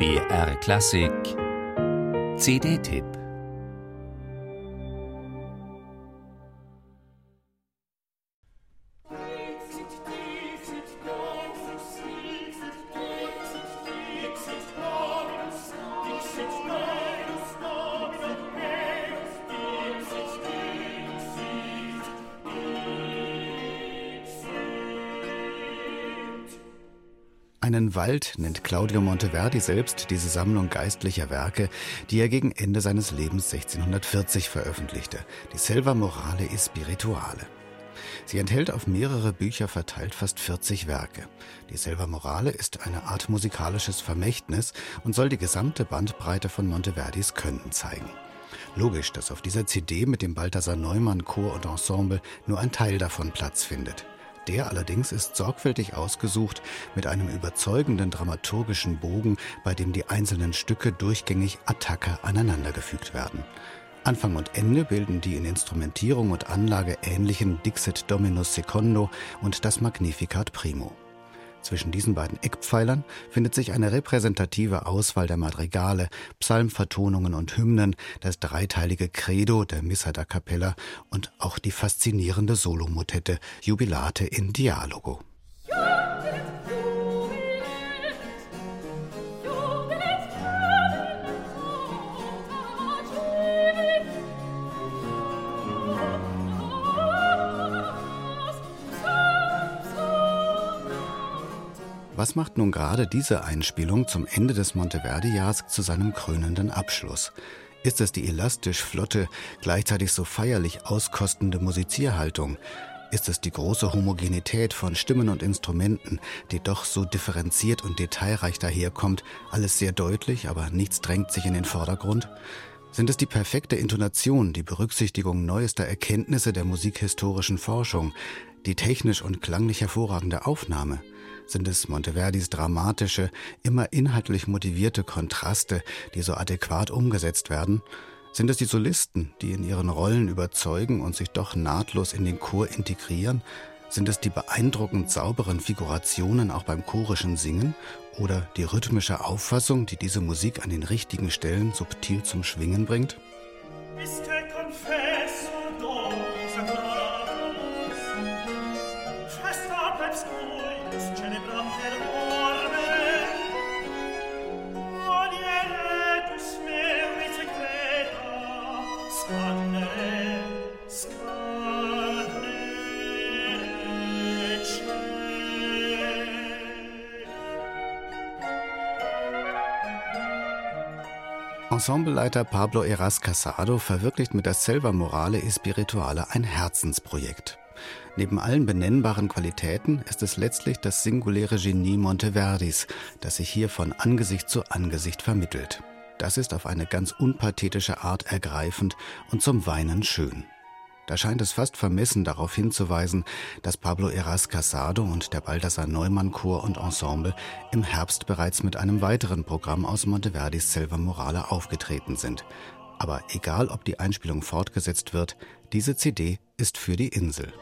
BR Klassik. CD-Tipp Einen Wald nennt Claudio Monteverdi selbst diese Sammlung geistlicher Werke, die er gegen Ende seines Lebens 1640 veröffentlichte, die Selva Morale e Spirituale. Sie enthält auf mehrere Bücher verteilt fast 40 Werke. Die Selva Morale ist eine Art musikalisches Vermächtnis und soll die gesamte Bandbreite von Monteverdis Können zeigen. Logisch, dass auf dieser CD mit dem Balthasar Neumann Chor und Ensemble nur ein Teil davon Platz findet. Der allerdings ist sorgfältig ausgesucht mit einem überzeugenden dramaturgischen Bogen, bei dem die einzelnen Stücke durchgängig Attacke aneinandergefügt werden. Anfang und Ende bilden die in Instrumentierung und Anlage ähnlichen Dixit Dominus Secondo und das Magnificat Primo. Zwischen diesen beiden Eckpfeilern findet sich eine repräsentative Auswahl der Madrigale, Psalmvertonungen und Hymnen, das dreiteilige Credo der Missa da Cappella und auch die faszinierende Solomotette Jubilate in Dialogo. Was macht nun gerade diese Einspielung zum Ende des Monteverdi-Jahres zu seinem krönenden Abschluss? Ist es die elastisch flotte, gleichzeitig so feierlich auskostende Musizierhaltung? Ist es die große Homogenität von Stimmen und Instrumenten, die doch so differenziert und detailreich daherkommt, alles sehr deutlich, aber nichts drängt sich in den Vordergrund? Sind es die perfekte Intonation, die Berücksichtigung neuester Erkenntnisse der musikhistorischen Forschung, die technisch und klanglich hervorragende Aufnahme? Sind es Monteverdis dramatische, immer inhaltlich motivierte Kontraste, die so adäquat umgesetzt werden? Sind es die Solisten, die in ihren Rollen überzeugen und sich doch nahtlos in den Chor integrieren? Sind es die beeindruckend sauberen Figurationen auch beim chorischen Singen? Oder die rhythmische Auffassung, die diese Musik an den richtigen Stellen subtil zum Schwingen bringt? Ensembleleiter Pablo Eras Casado verwirklicht mit der Selva Morale e Spirituale ein Herzensprojekt. Neben allen benennbaren Qualitäten ist es letztlich das singuläre Genie Monteverdis, das sich hier von Angesicht zu Angesicht vermittelt. Das ist auf eine ganz unpathetische Art ergreifend und zum Weinen schön. Da scheint es fast vermessen, darauf hinzuweisen, dass Pablo Eras Casado und der Balthasar Neumann Chor und Ensemble im Herbst bereits mit einem weiteren Programm aus Monteverdis Selva Morale aufgetreten sind. Aber egal, ob die Einspielung fortgesetzt wird, diese CD ist für die Insel.